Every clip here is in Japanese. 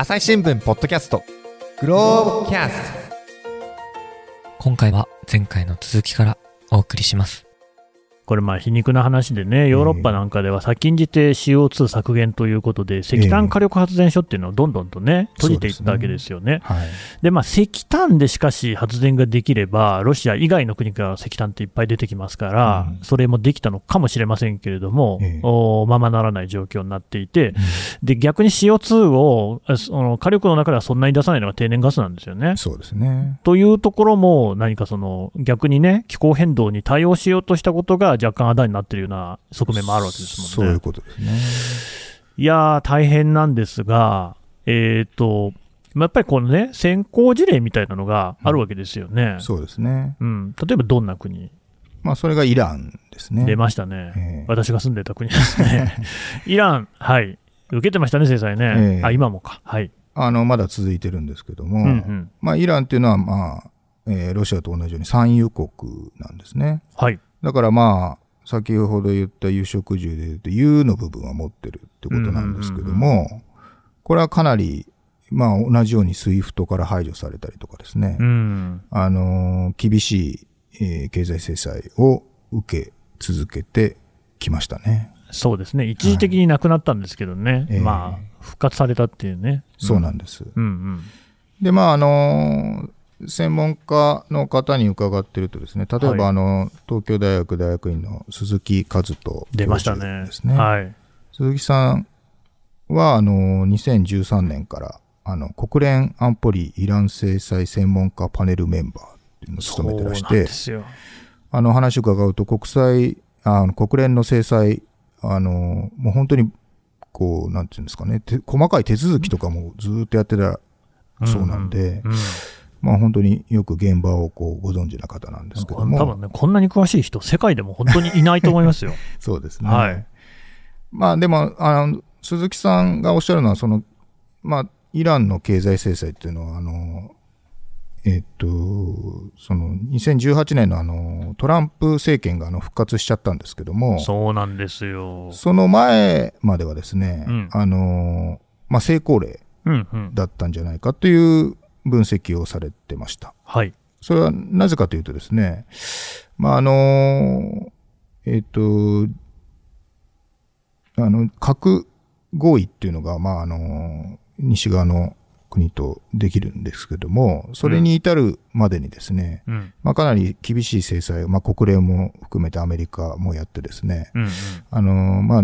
朝日新聞ポッドキャストグローブキャスト今回は前回の続きからお送りします。これまあ皮肉な話でね、ヨーロッパなんかでは先んじて CO2 削減ということで、石炭火力発電所っていうのをどんどんとね、閉じていったわけですよね。はい。で、まあ、石炭でしかし発電ができれば、ロシア以外の国から石炭っていっぱい出てきますから、うんそれもできたのかもしれませんけれども、ええおままならない状況になっていて、で逆に CO2 をあその火力の中ではそんなに出さないのが天然ガスなんですよね。そうですね。というところも、何かその逆にね、気候変動に対応しようとしたことが若干あだになっているような側面もあるわけですもんね。そういうことですね。いやー、大変なんですが、えっ、と、まあやっぱりこのね、先行事例みたいなのがあるわけですよね。そうですね。うん、例えばどんな国、まあ、それがイランですね。出ましたね、ええ私が住んでた国ですね。イラン、はい、受けてましたね、制裁ね。ええあ、今もか。はい。あの、まだ続いてるんですけども、うんうん。まあ、イランっていうのは、まあ、えーロシアと同じように産油国なんですね。はい。だからまあ、先ほど言った油食銃で言うと、油の部分は持ってるってことなんですけども、これはかなり、まあ、同じように SWIFT から排除されたりとかですね、うん。あのー厳しい、えー経済制裁を受け続けてきましたね。そうですね。一時的になくなったんですけどね。ええまあ、復活されたっていうね。そうなんです。うんうん。で、まあ、あの専門家の方に伺ってるとですね、例えば、はいあの、東京大学大学院の鈴木和人教出ましたね。はい。鈴木さんは、あの、2013年から、あの、国連安保理イラン制裁専門家パネルメンバーっていうのを務めてらしてで、すよ。あの、話を伺うと、国際、あの、国連の制裁、あの、もう本当に、こう、なんていうんですかね、て細かい手続きとかもずーっとやってたそうなんで、うん。まあ本当によく現場をこうご存知な方なんですけども。多分ね、こんなに詳しい人、世界でも本当にいないと思いますよ。そうですね。はい。まあでも、あの、鈴木さんがおっしゃるのは、その、まあ、イランの経済制裁っていうのは、あの、えっと、その、2018年のあの、トランプ政権があの復活しちゃったんですけども、そうなんですよ。その前まではですね、うんあの、まあ、成功例。だったんじゃないかという分析をされてました。はい。それはなぜかというとですね、まあ、あの、えっ、と、あの、核合意っていうのが、まあ、あの、西側の国とできるんですけども、それに至るまでにですね、うん。まあ、かなり厳しい制裁を、まあ、国連も含めてアメリカもやってですね、うんうん。あの、まあ、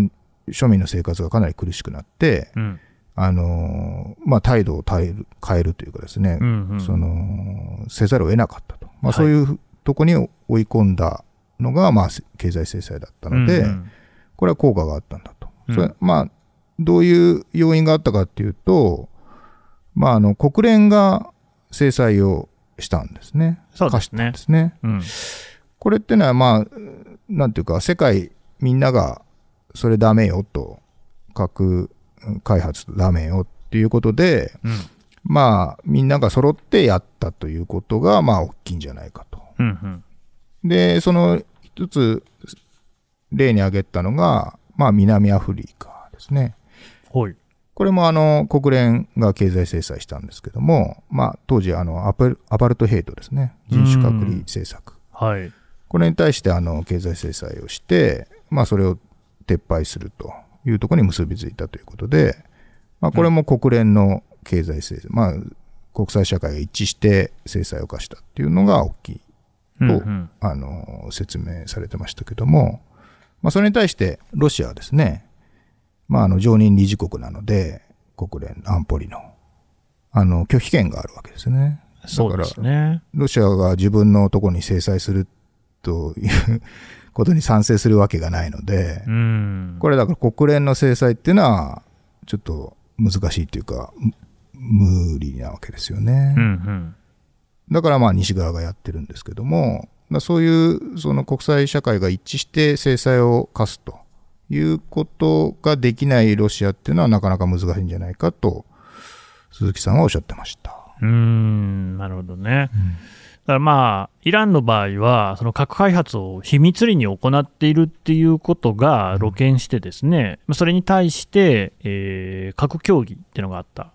庶民の生活がかなり苦しくなって、うん。あの、まあ、態度を変える、変えるというかですね、うんうん。その、せざるを得なかったと。まあ、はいそういうとこに追い込んだのが、まあ、経済制裁だったので、うんうんこれは効果があったんだと。うんそれまあ、どういう要因があったかっていうと、まあ、あの、国連が制裁をしたんですね。そうですねで。すね。うん。これってのは、まあ、なんていうか、世界みんなが、それダメよと、核開発ダメよっていうことで、うん。まあ、みんなが揃ってやったということが、まあ、大きいんじゃないかと。うんうん。で、その一つ、例に挙げたのが、まあ、南アフリカですね。ほい。これもあの、国連が経済制裁したんですけども、まあ、当時あの、アパルアパルトヘイトですね。人種隔離政策。はい。これに対してあの、経済制裁をして、まあ、それを撤廃するというところに結びついたということで、まあ、これも国連の経済制裁、まあ、国際社会が一致して制裁を課したっていうのが大きいうんとうん。あの、説明されてましたけども、まあ、それに対して、ロシアはですね、まあ、あの、常任理事国なので、国連安保理の、あの、拒否権があるわけですね。そうですね。ロシアが自分のところに制裁するということに賛成するわけがないのでう、ん。これだから国連の制裁っていうのは、ちょっと難しいというか、む無理なわけですよね。うんうん。だからまあ西側がやってるんですけども、まあそういうその国際社会が一致して制裁を課すということができないロシアっていうのはなかなか難しいんじゃないかと鈴木さんはおっしゃってました。うーん、なるほどね。だからまあ、イランの場合は、その核開発を秘密裏に行っているっていうことが露見してですね、うん、それに対して、えー、核協議っていうのがあった、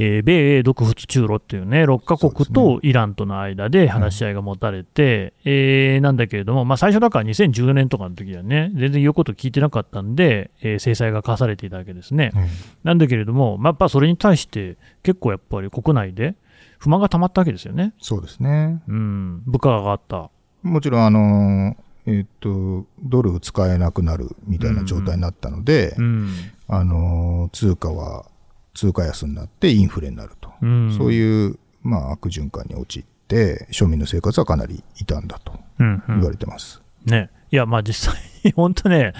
えー、米英独仏中ロっていうね、6カ国とイランとの間で話し合いが持たれて、ね、えー、なんだけれども、まあ、最初だから2014年とかの時はね、全然言うこと聞いてなかったんで、えー、制裁が課されていたわけですね。うん、なんだけれども、まあ、やっぱそれに対して結構やっぱり国内で、不満がたまったわけですよね。そうですね。うん、物価が上がった。もちろん、あの、えっ、と、ドル使えなくなるみたいな状態になったので、うん、あの、通貨は、通貨安になってインフレになると。うん、そういう、まあ、悪循環に陥って、庶民の生活はかなり傷んだと言われてます。うんうん、ね。いや、まあ実際 本当ね、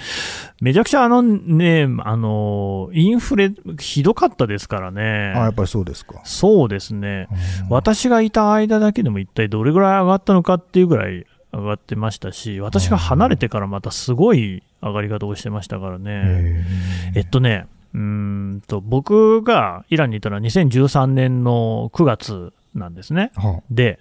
めちゃくちゃあのね、あの、インフレひどかったですからね。あ、やっぱりそうですか。そうですね。私がいた間だけでも一体どれぐらい上がったのかっていうぐらい上がってましたし、私が離れてからまたすごい上がり方をしてましたからね。えっとね、うんと、僕がイランにいたのは2013年の9月なんですね。はあ、で、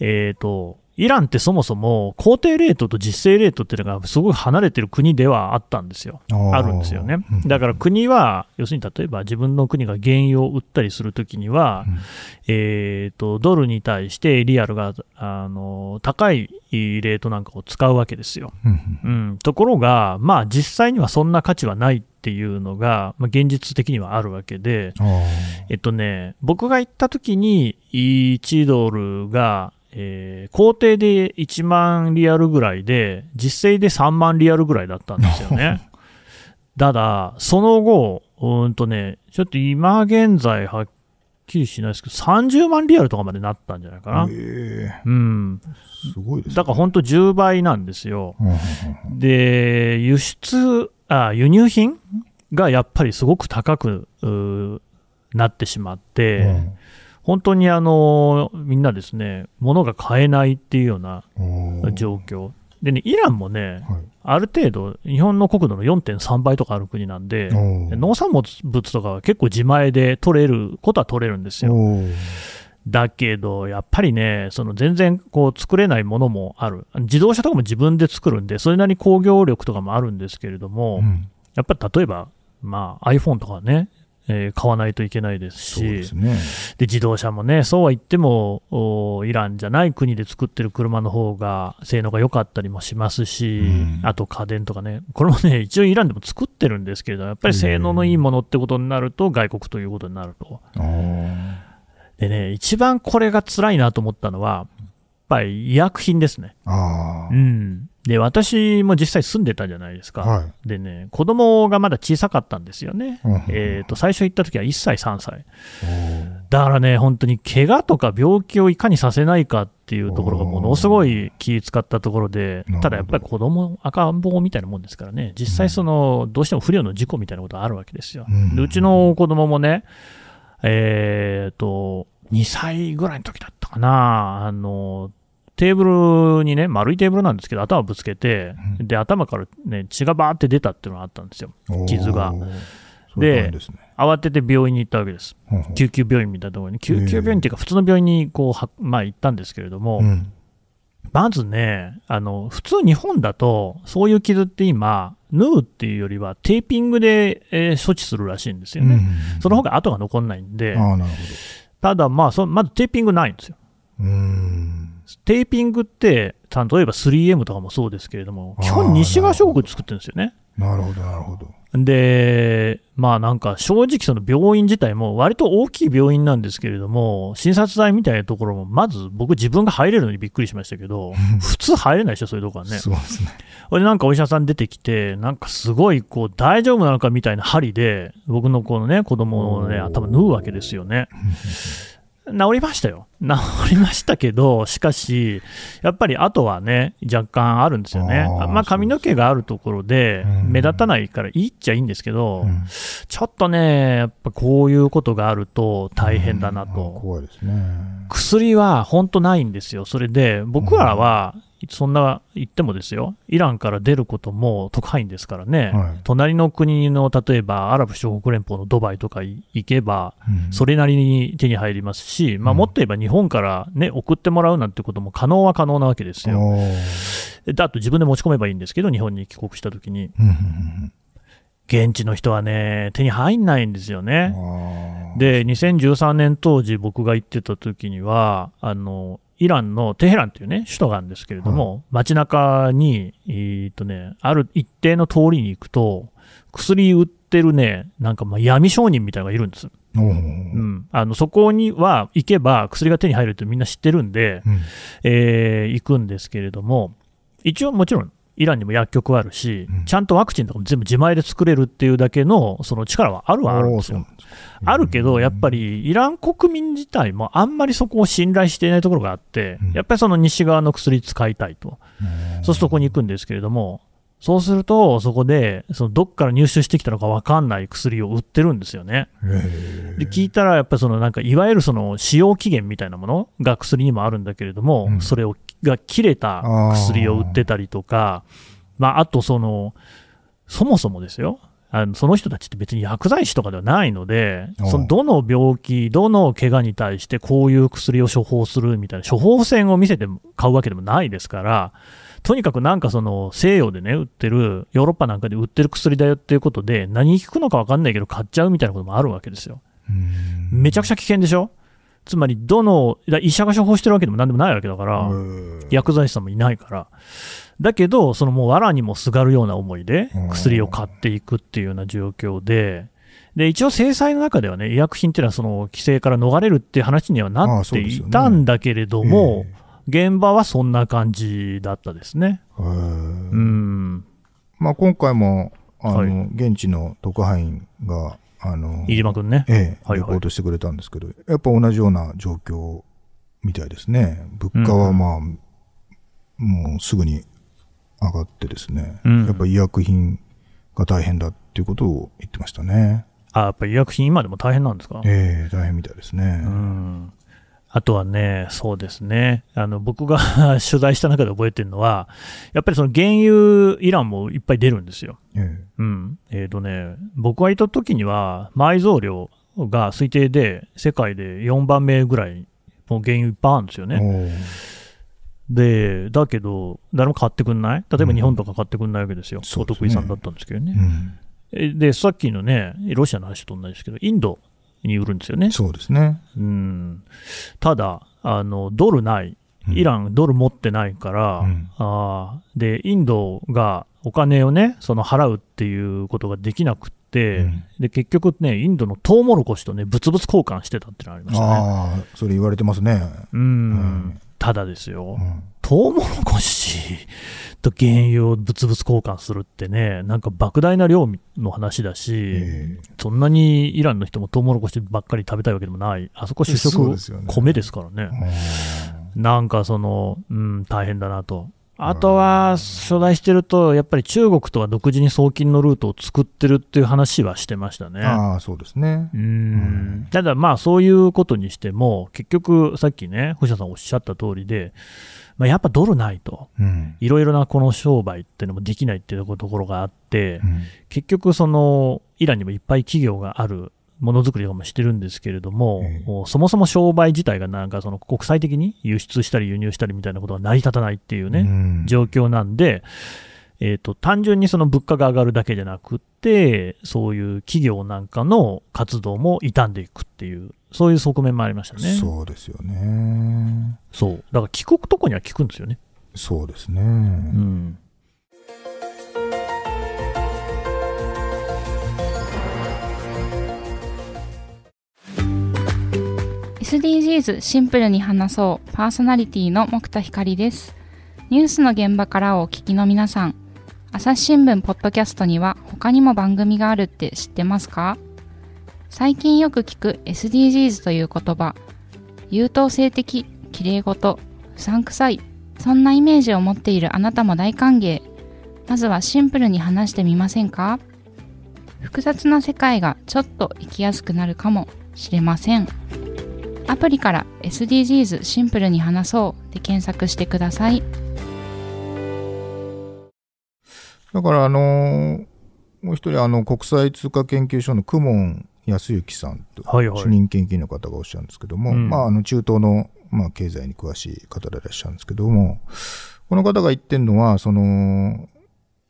えっ、ー、と、イランってそもそも工程レートと実勢レートっていうのがすごい離れてる国ではあったんですよ、あるんですよね。だから国は、要するに例えば自分の国が原油を売ったりするときには、うん、えーと、ドルに対してリアルがあの高いレートなんかを使うわけですよ。うん、うん、ところが、まあ、実際にはそんな価値はないっていうのが、まあ、現実的にはあるわけで、えっとね、僕が行った時に1ドルがえー、工程で1万リアルぐらいで、実勢で3万リアルぐらいだったんですよね。ただ、その後、うんとね、ちょっと今現在はっきりしないですけど、30万リアルとかまでなったんじゃないかな。えー、うん。すごいです、ね、だから本当10倍なんですよ。で、輸出、あ、輸入品がやっぱりすごく高くなってしまって、うん本当にあのみんなですね、物が買えないっていうような状況。でね、イランもね、はい、ある程度、日本の国土の4.3倍とかある国なんで、農産物とかは結構自前で取れることは取れるんですよ。だけど、やっぱりね、その全然こう作れないものもある。自動車とかも自分で作るんで、それなりに工業力とかもあるんですけれども、うん、やっぱり例えば、まあ、iPhone とかね、えー、買わないといけないですし、で、ね、自動車もね、そうは言ってもイランじゃない国で作ってる車の方が性能が良かったりもしますし、うん、あと家電とかね、これもね、一応イランでも作ってるんですけれど、やっぱり性能のいいものってことになると、外国ということになると。でね、一番これが辛いなと思ったのは、やっぱり医薬品ですね。うん。で、私も実際住んでたじゃないですか。はい、でね、子供がまだ小さかったんですよね。うん、えっ、と、最初行った時は1歳、3歳。だからね、本当に怪我とか病気をいかにさせないかっていうところがものすごい気使ったところで、ただやっぱり子供赤ん坊みたいなもんですからね、実際その、どうしても不良の事故みたいなことがあるわけですよ。でうちの子供もね、えっ、ー、と、2歳ぐらいの時だったかな、あの、テーブルにね、丸いテーブルなんですけど、頭ぶつけて、うん、で、頭からね、血がバーって出たっていうのがあったんですよ、傷が。で、ね、慌てて病院に行ったわけです。救急病院みたいなところに、救急病院っていうか、普通の病院にこうまあ、行ったんですけれども、うん、まずね、あの、普通日本だと、そういう傷って今、縫うっていうよりは、テーピングで、えー、処置するらしいんですよね。うん、その方が跡が残らないんで、ただ、まあそ、まずテーピングないんですよ。うんテーピングって、例えば 3M とかもそうですけれども、基本西側諸国で作ってるんですよね。なるほど、なるほど。で、まあなんか正直その病院自体も割と大きい病院なんですけれども、診察台みたいなところも、まず僕自分が入れるのにびっくりしましたけど、普通入れないでしょ、そういうとこはね。そうですね。でなんかお医者さん出てきて、なんかすごいこう大丈夫なのかみたいな針で、僕のこのね、子供のね、頭縫うわけですよね。治りましたよ。治りましたけど、しかし、やっぱりあとはね、若干あるんですよね。あまあ、髪の毛があるところで、目立たないからいいっちゃいいんですけど、うん、ちょっとね、やっぱこういうことがあると大変だなと。怖いですね。薬は本当ないんですよ。それで、僕らは、そんな言ってもですよ、イランから出ることも特派員ですからね、はい。隣の国の例えばアラブ首長国連邦のドバイとか行けば、うん。それなりに手に入りますし、まあ、うんもっと言えば日本から、ね、送ってもらうなんてことも可能は可能なわけですよ。おー。であと自分で持ち込めばいいんですけど、日本に帰国したときに、現地の人はね、手に入んないんですようんね。で、2013年当時、僕が行ってた時には、あの、イランのテヘランというね、首都があるんですけれども、街中に、えーっとね、ある一定の通りに行くと、薬売ってるね、なんかまあ闇商人みたいなのがいるんです。うん。あの、そこには行けば薬が手に入るってみんな知ってるんで、うんえー行くんですけれども、一応もちろん、イランにも薬局はあるし、うん。ちゃんとワクチンとかも全部自前で作れるっていうだけの、その力はあるはあるんですよあるけど、やっぱりイラン国民自体もあんまりそこを信頼していないところがあってうん、やっぱりその西側の薬使いたいと。そうするとそこに行くんですけれども、そうすると、そこで、そのどっから入手してきたのか分かんない薬を売ってるんですよね。で、聞いたら、やっぱりそのなんか、いわゆるその使用期限みたいなものが薬にもあるんだけれども、うんそれをが切れた薬を売ってたりとか、まあ、あとその、そもそもですよ。あのその人たちって別に薬剤師とかではないのでそのどの病気、どの怪我に対してこういう薬を処方するみたいな処方箋を見せて買うわけでもないですから、とにかくなんかその西洋でね、売ってる、ヨーロッパなんかで売ってる薬だよっていうことで、何に効くのか分かんないけど買っちゃうみたいなこともあるわけですよ。うん。めちゃくちゃ危険でしょ？つまり、どの、だ医者が処方してるわけでもなんでもないわけだから、うん。薬剤師さんもいないから。だけど、そのもう藁にもすがるような思いでうん。薬を買っていくっていうような状況で、で、一応制裁の中ではね、医薬品っていうのはその規制から逃れるっていう話にはなっていたんだけれども、現場はそんな感じだったですね。うん。まあ、今回もあの、はい現地の特派員があの飯島くんね。ええ、はいはいレポートしてくれたんですけど、やっぱ同じような状況みたいですね。物価はまあ、もうすぐに上がってですね、うんやっぱ医薬品が大変だっていうことを言ってましたね。あ、やっぱり医薬品今でも大変なんですか？ええ大変みたいですね。うんあとはね、そうですね、あの僕が 取材した中で覚えてるのは、やっぱりその原油、イランもいっぱい出るんですよ。えうん。えーとね、僕がいた時には、埋蔵量が推定で世界で4番目ぐらい、もう原油いっぱいあるんですよえね。で、だけど、誰も買ってくんない。例えば日本とか買ってくんないわけですよ。うですね。得意さんだったんですけどね。うん。えで、さっきのね、ロシアの話と同じですけど、インドに売るんですよね。そうですね。うん、ただあの、ドルない、うん。イラン、ドル持ってないから、うん。あーでインドがお金をね、その払うっていうことができなくって、うん。で結局ね、インドのトウモロコシとね、物々交換してたってのがありましたね。ああ、それ言われてますね。うん。うん。ただですよ、うんトウモロコシと原油を物々交換するってね、なんか莫大な量の話だし、えそんなにイランの人もトウモロコシばっかり食べたいわけでもない、あそこ主食米ですからね。えなんかその、うん、大変だなと。あとは、所在してると、やっぱり中国とは独自に送金のルートを作ってるっていう話はしてましたね。ああ、そうですねう。んただまあそういうことにしても、結局さっきね、星田さんおっしゃった通りで、まあ、やっぱドルないと、うん。いろいろなこの商売っていうのもできないっていうところがあって、うん結局その、イランにもいっぱい企業がある。ものづくりとかもしてるんですけれども、うそもそも商売自体がなんかその国際的に輸出したり輸入したりみたいなことが成り立たないっていうね、うん状況なんで、えー、と単純にその物価が上がるだけじゃなくって、そういう企業なんかの活動も傷んでいくっていう、そういう側面もありましたね。そうですよね。そうだから聞くとこには聞くんですよね。そうですね。うん、SDGs シンプルに話そうパーソナリティの木田光ですニュースの現場からお聞きの皆さん朝日新聞ポッドキャストには他にも番組があるって知ってますか？最近よく聞く SDGs という言葉優等生的綺麗事うさんくさいそんなイメージを持っているあなたも大歓迎。まずはシンプルに話してみませんか？複雑な世界がちょっと生きやすくなるかもしれません。アプリから SDGs シンプルに話そうで検索してください。だから、あのーもう一人、あの、国際通貨研究所の公文康之さんと、主任研究員の方がおっしゃるんですけども、うんまあ、あの、中東の、まあ、経済に詳しい方でいらっしゃるんですけども、この方が言ってるのは、その、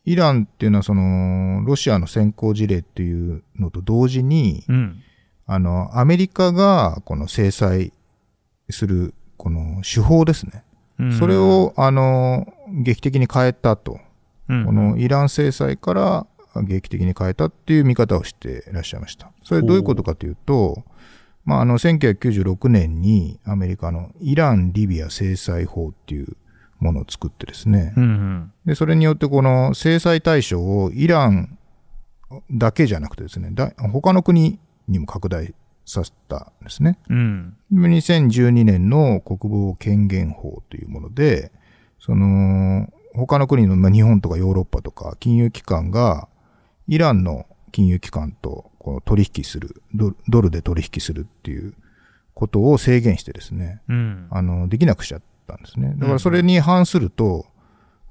イランっていうのは、その、ロシアの先行事例っていうのと同時に、うん。あの、アメリカが、この制裁する、この手法ですね。うんそれ、を、あの、劇的に変えたと。うんこのイラン制裁から劇的に変えたっていう見方をしていらっしゃいました。それどういうことかというと、まあ、あの、1996年にアメリカのイラン・リビア制裁法っていうものを作ってですね。うんうん。で、それによってこの制裁対象をイランだけじゃなくてですね、だ他の国にも拡大させたんですね。うん。2012年の国防権限法というもので、その、他の国の、まあ、日本とかヨーロッパとか金融機関が、イランの金融機関とこう取引するドル、ドルで取引するっていうことを制限してですね、うん。あの、できなくしちゃったんですね。だからそれに反すると、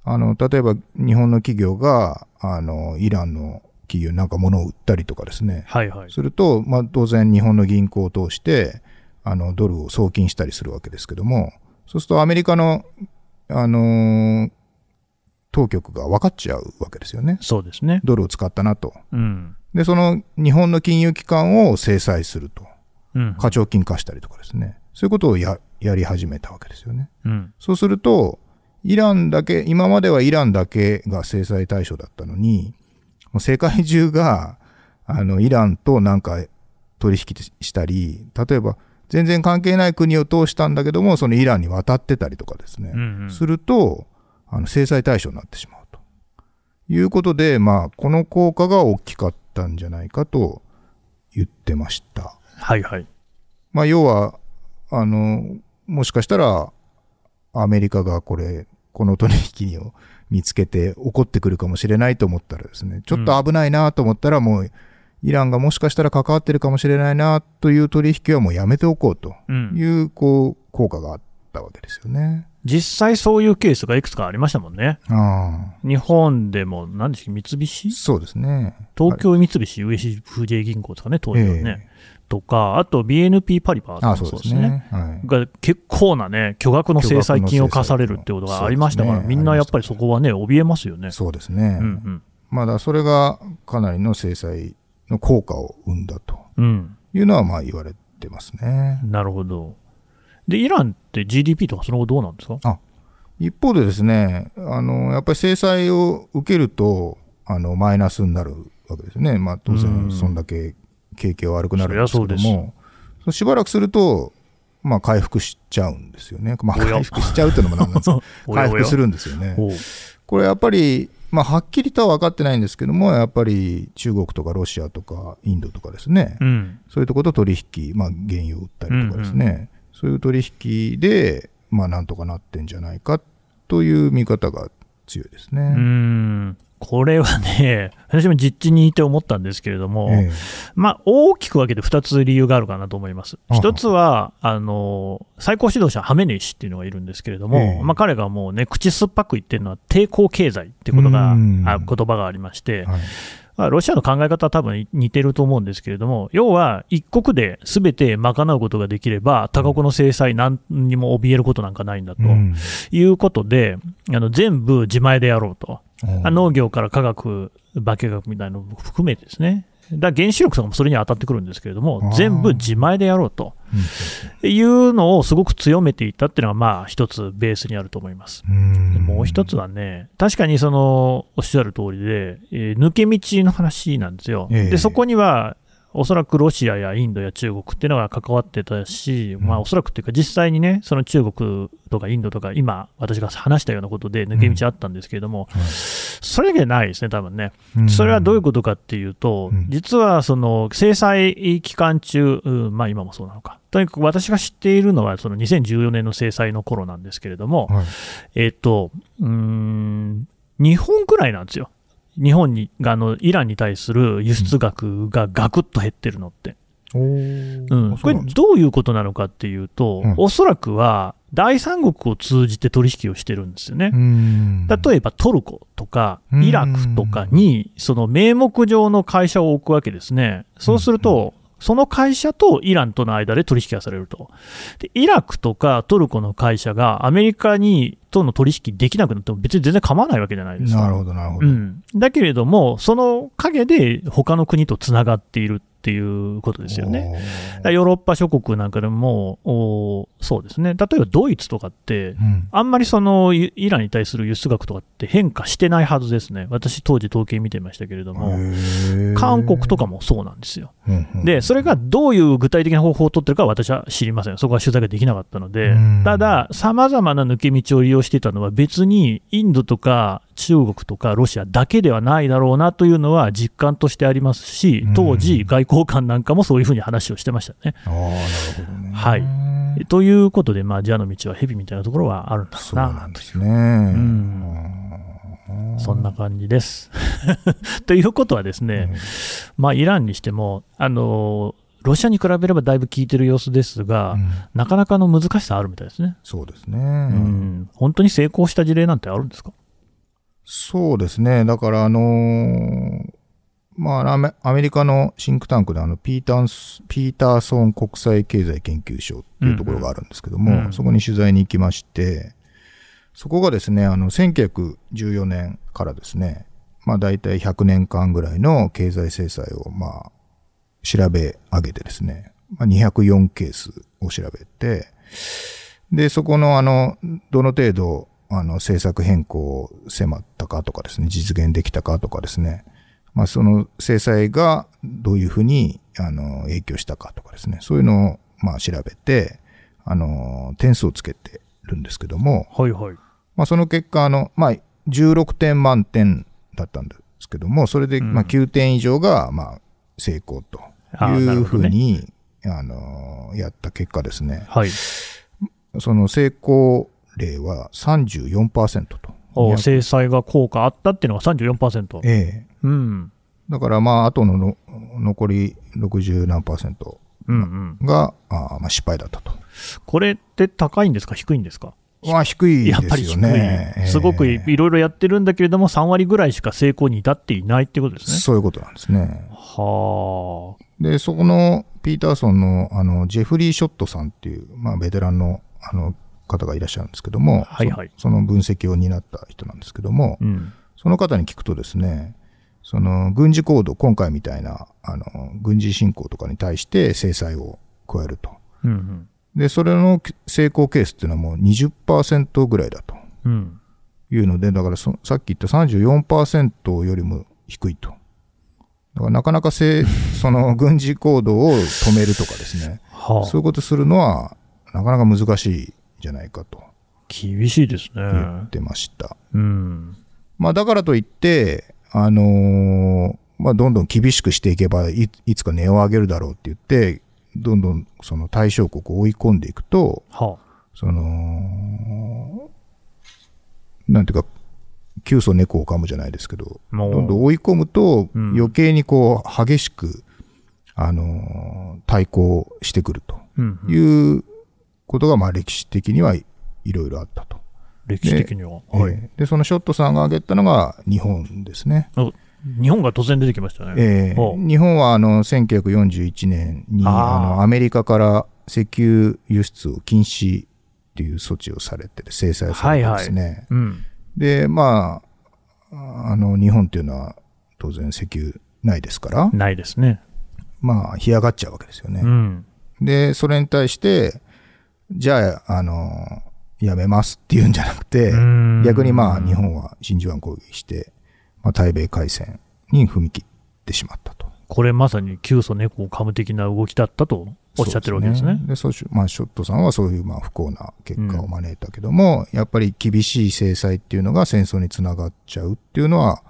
あの、例えば日本の企業が、あの、イランの企業になんか物を売ったりとかですね、はいはい。すると、まあ、当然日本の銀行を通して、あの、ドルを送金したりするわけですけども、そうするとアメリカの、あのー当局が分かっちゃうわけですよね。そうですね。ドルを使ったなと。うん。で、その日本の金融機関を制裁すると。うん。課徴金化したりとかですね。そういうことをや、やり始めたわけですよね。うん。そうすると、イランだけ、今まではイランだけが制裁対象だったのに、もう世界中が、あの、イランとなんか取引したり、例えば全然関係ない国を通したんだけども、そのイランに渡ってたりとかですね、うんうん。すると、あの、制裁対象になってしまうと。いうことで、まあ、この効果が大きかったんじゃないかと言ってました。はいはい。まあ、要は、あの、もしかしたら、アメリカがこれ、この取引を見つけて怒ってくるかもしれないと思ったらですね、ちょっと危ないなと思ったらもう、イランがもしかしたら関わってるかもしれないなという取引はもうやめておこうとうん。いう、こう、効果があったわけですよね。実際そういうケースがいくつかありましたもんね。あ日本でも、何でしたっけ、三菱？あ、そうですね。東京三菱 UFJ 銀行ですかね、当時はね。とか、あと BNP パリバああ、ーもそうですそうですね。ね。はい。が結構なね、巨額の制裁金を課されるってことがありましたから、ねみんなやっぱりそこはね、怯えますよね。そうですね。うんまだそれがかなりの制裁の効果を生んだとうん。うん。いうのはまあ言われてますね。なるほど。で、イランって GDP とかその後どうなんですか？一方でですね、あの、やっぱり制裁を受けると、あの、マイナスになるわけですよね。まあ当うん然、そんだけ景気が悪くなるんですけども、そうしばらくすると、まあ回復しちゃうんですよね。まあ回復しちゃうっていうのもなんなんですか 回復する。るんですよね。これやっぱり、まあはっきりとは分かってないんですけども、やっぱり中国とかロシアとかインドとかですね、うん。そういうところと取引、まあ原油を売ったりとかですね、そういう取引で、まあなんとかなってんじゃないかという見方が強いですね。うーん。これはね、私も実地にいて思ったんですけれども、ええまあ、大きく分けて2つ理由があるかなと思います。あは一つは、あの、最高指導者ハメネイ師っていうのがいるんですけれども、ええまあ、彼がもうね、口酸っぱく言ってるのは抵抗経済っていうことが、うんあ言葉がありまして、はいまあ、ロシアの考え方は多分似てると思うんですけれども、要は一国で全て賄うことができれば、他国の制裁何にも怯えることなんかないんだとうんいうことで、あの全部自前でやろうと。あ農業から科学、化学みたいなのも含めてですね。だ原子力とかもそれに当たってくるんですけれども全部自前でやろうというのをすごく強めていったっていうのが、まあ一つベースにあると思います。うもう一つはね、確かにそのおっしゃる通りで、えー抜け道の話なんですよ。ええで、そこには、おそらくロシアやインドや中国っていうのが関わってたし、まあおそらくっていうか、実際にね、その中国とかインドとか、今、私が話したようなことで抜け道あったんですけれども、はいそれだけないですね、多分ね。うんそれはどういうことかっていうと、うん実はその制裁期間中、うんまあ今もそうなのか。とにかく私が知っているのは、その2014年の制裁の頃なんですけれども、はいえっ、と、うーん、日本くらいなんですよ。日本に、あの、イランに対する輸出額がガクッと減ってるのって。うん。うなんですかどういうことなのかっていうと、うんおそらくは、第三国を通じて取引をしてるんですよね。うん例えばトルコとかうんイラクとかに、その名目上の会社を置くわけですね。そうすると、その会社とイランとの間で取引がされると。で、イラクとかトルコの会社がアメリカにとの取引できなくなっても別に全然構わないわけじゃないですか。なるほど、なるほど。うん、だけれども、その陰で他の国とつながっているっていうことですよね。ヨーロッパ諸国なんかでも、おそうですね、例えばドイツとかってうん。あんまりそのイイランに対する輸出額とかって変化してないはずですね、私、当時、統計見てましたけれども、韓国とかもそうなんですよ。うんうん。で、それがどういう具体的な方法を取ってるかは私は知りません。そこは取材ができなかったので。うん、ただ、様々な抜け道を利用していたのは別にインドとか中国とかロシアだけではないだろうなというのは実感としてありますし、当時、外交官なんかもそういうふうに話をしてましたね。ああ、なるほどね。はいということで、まあ、ジャの道は蛇みたいなところはあるんだろそううななんですね。んそんな感じです。ということはですね、まあ、イランにしても、あのロシアに比べればだいぶ効いてる様子ですが、うんなかなかの難しさあるみたいですね、そうですね。うん。本当に成功した事例なんてあるんですか？そうですね。だから、あのーまあアメ、リカのシンクタンクであのピータース、ピーターソン国際経済研究所っていうところがあるんですけども、うん。うんそこに取材に行きまして、そこがですね、あの、1914年からですね、まあ大体100年間ぐらいの経済制裁を、まあ、調べ上げてですね、まあ、204ケースを調べて、で、そこのあの、どの程度、あの、政策変更を迫ったかとかですね、実現できたかとかですね、まあ、その制裁がどういうふうに、あの、影響したかとかですね、そういうのを、まあ、調べて、あの、点数をつけてるんですけども、はいはい。まあ、その結果、あの、まあ、16点満点だったんですけども、それで、うんまあ、9点以上が、まあ、成功というふうに、あの、やった結果ですね、はい。その成功例は34%と。お制裁が効果あったっていうのが34%。ええうん。だから、まあ、あとのの残り60何パーセントうんうん。が、あーまあ、失敗だったと。これって高いんですか？低いんですか？まあ、低いやっですよぱり低い。ね。すごくいろいろやってるんだけれども、3割ぐらいしか成功に至っていないってことですね。そういうことなんですね。はあ。で、そこのピーターソンのあのジェフリー・ショットさんっていう、まあ、ベテランのあの方がいらっしゃるんですけども、はいはいそその分析を担った人なんですけども、うん。その方に聞くとですね、その軍事行動、今回みたいなあの軍事侵攻とかに対して制裁を加えると。うんうん。で、それの成功ケースっていうのはもう20%ぐらいだとうん。いうので、だからそさっき言った34%よりも低いと。だからなかなかせ その軍事行動を止めるとかですね、はあ。そういうことするのはなかなか難しいんじゃないかと厳しいですね。言ってました。うん。まあだからといって、あのーまあどんどん厳しくしていけばいいつか値を上げるだろうって言って、どんどんその対象国を追い込んでいくと、はその、なんていうか、急須猫を噛むじゃないですけど。どんどん追い込むと、うん余計にこう、激しく、あのー対抗してくるということが、まあ歴史的にはいいろいろあったと。歴史的には。はい。ええで、そのショットさんが挙げたのが日本ですね。お日本が突然出てきましたね。ええほう日本はあの1941年にあのアメリカから石油輸出を禁止っていう措置をされてて制裁されてですね。うん。で、まあ、あの日本っていうのは当然石油ないですから、ないですね。まあ干上がっちゃうわけですよね。うん。で、それに対して、じゃあ、あの、やめますっていうんじゃなくて、うん逆にまあ日本は真珠湾攻撃して、まあ、対米開戦に踏み切ってしまったと。これまさに急須猫を噛む的な動きだったとおっしゃってるわけですね。でそうしまあ、ショットさんはそういうまあ不幸な結果を招いたけども、やっぱり厳しい制裁っていうのが戦争につながっちゃうっていうのは、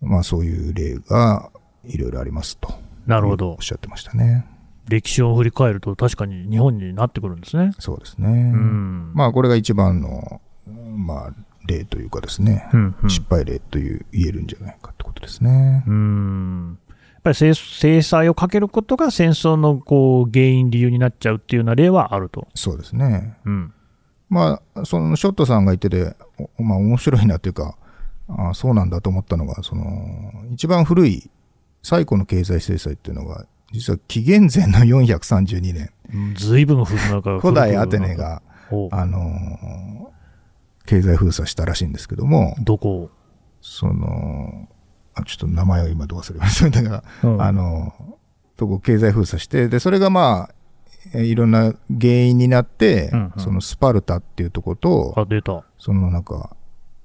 まあそういう例がいろいろありますと。なるほどおっ。しゃってましたね。歴史を振り返ると確かに日本になってくるんですね。そうですね。うん。まあこれが一番の、まあ例というかですね、うんうん失敗例という言えるんじゃないかってことですね。うん。やっぱり制制裁をかけることが戦争のこう原因、理由になっちゃうっていうような例はあると。そうですね。うん。まあ、そのショットさんが言ってて、おまあ、面白いなというか、あそうなんだと思ったのが、その、一番古い最古の経済制裁っていうのが、実は紀元前の432年、うんずいぶん古くなんか古代アテネが、あのー経済封鎖したらしいんですけども、どこその、あちょっと名前を今どう忘れました。だから、うん。あの、とこ経済封鎖して、で、それがまあ、えいろんな原因になって、うんうん。そのスパルタっていうとこと、あ、出た。そのなんか、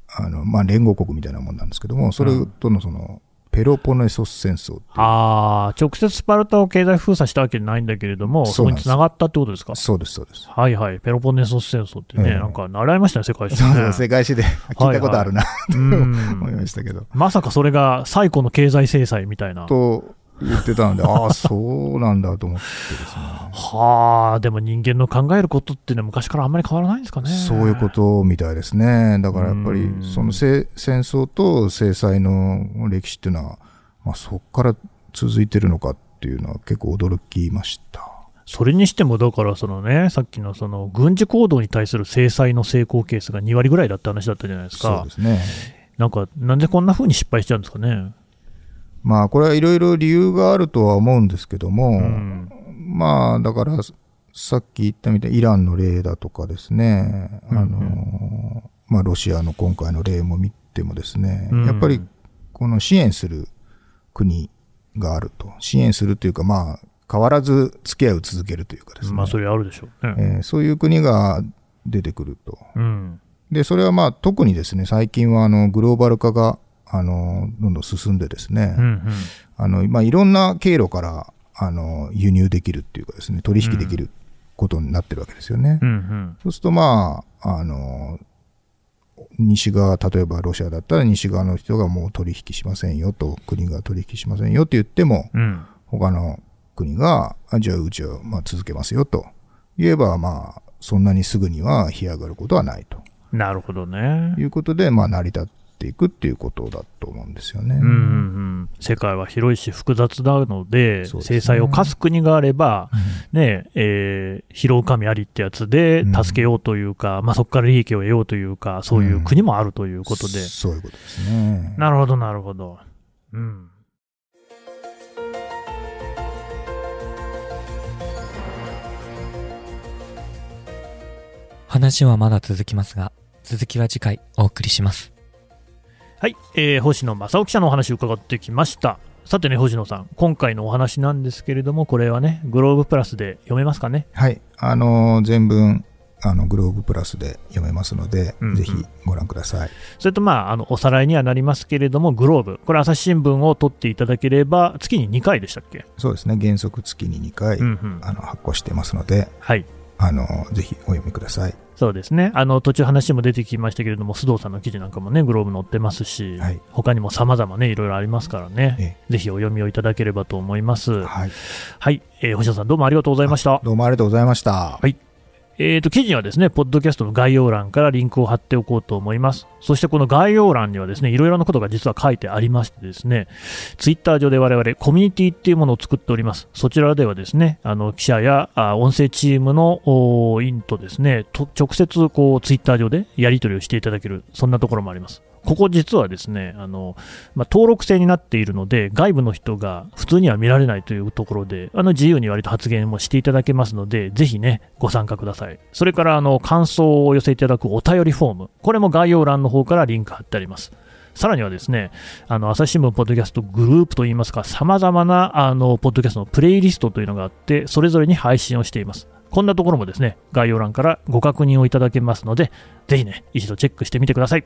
あの、まあ連合国みたいなもんなんですけども、それとのその、ペロポネソス戦争ああ、直接スパルタを経済封鎖したわけじゃないんだけれども、そこそうながったってことですか？そうです、そうです。はいはい。ペロポネソス戦争ってね、ええ。なんか習いましたね、世界史そうねそう、世界史で聞いたことあるな、うん 思いましたけど。まさかそれが最古の経済制裁みたいな。と言ってたので、ああ、そうなんだと思ってですね。はあ、でも人間の考えることっていうのは昔からあんまり変わらないんですかね。そういうことみたいですね。だからやっぱりうん、そのせ戦争と制裁の歴史っていうのは、まあ、そこから続いてるのかっていうのは結構驚きました。それにしても、だからそのね、さっきのその軍事行動に対する制裁の成功ケースが2割ぐらいだって話だったじゃないですかそうで。すね。なんか、なんでこんな風に失敗しちゃうんですかね。まあ、これはいろいろ理由があるとは思うんですけども、うん。まあ、だから、さっき言ったみたいにイランの例だとかですね、あうんうんの、まあ、ロシアの今回の例も見てもですね、うんやっぱり、この支援する国があると。支援するというか、まあ、変わらず付き合いを続けるというかですね。まあ、それあるでしょうね。えーそういう国が出てくると。うん。で、それはまあ、特にですね、最近はあの、グローバル化が、あの、どんどん進んでですね、うんうん。あの、まあ、いろんな経路から、あの、輸入できるっていうかですね、取引できることになってるわけですよね。うんうん。そうすると、まあ、あの、西側、例えばロシアだったら西側の人がもう取引しませんよと、国が取引しませんよって言っても、うん。他の国が、あじゃあうちはまあ続けますよと言えば、まあ、そんなにすぐには干上がることはないとなるほどね。いうことで、まあ、成り立っていくっていうことだと思うんですよね。うんうんうん、世界は広いし複雑なので、ですね制裁を科す国があれば、ねえー拾う神ありってやつでうん助けようというか、まあ、そこから利益を得ようというか、そういう国もあるということで、そういうことですね。なるほど、なるほど。うん話はまだ続きますが、続きは次回お送りします。はい、えー星野正夫記者のお話を伺ってきました。さてね、星野さん、今回のお話なんですけれども、これはね、グローブプラスで読めますかね？はい。あの、全文、あの、グローブプラスで読めますので、うんうんぜひご覧ください。それと、まあ、あのおさらいにはなりますけれども、グローブ、これ、朝日新聞を取っていただければ、月に2回でしたっけ、そうですね。原則月に2回、うんうん、あの、発行していますので、はい、あの、ぜひお読みください。そうですね、あの途中話も出てきましたけれども、須藤さんの記事なんかもね、グローブ載ってますし、はい他にも様々ね、いろいろありますからね、えぜひお読みをいただければと思います。はい。はい、えー星野さん、どうもありがとうございました。どうもありがとうございました。はいえー、と記事にはですね、ポッドキャストの概要欄からリンクを貼っておこうと思います。そしてこの概要欄にはですね、いろいろなことが実は書いてありましてですね、ツイッター上で我々コミュニティっていうものを作っております。そちらではですね、あの記者やあ音声チームの委員とですね、直接こうツイッター上でやり取りをしていただける、そんなところもあります。ここ実はですね、あの、まあ、登録制になっているので、外部の人が普通には見られないというところで、あの自由に割と発言もしていただけますので、ぜひね、ご参加ください。それから、あの、感想をお寄せいただくお便りフォーム、これも概要欄の方からリンク貼ってあります。さらにはですね、あの、朝日新聞ポッドキャストグループといいますか、様々な、あの、ポッドキャストのプレイリストというのがあって、それぞれに配信をしています。こんなところもですね、概要欄からご確認をいただけますので、ぜひね、一度チェックしてみてください。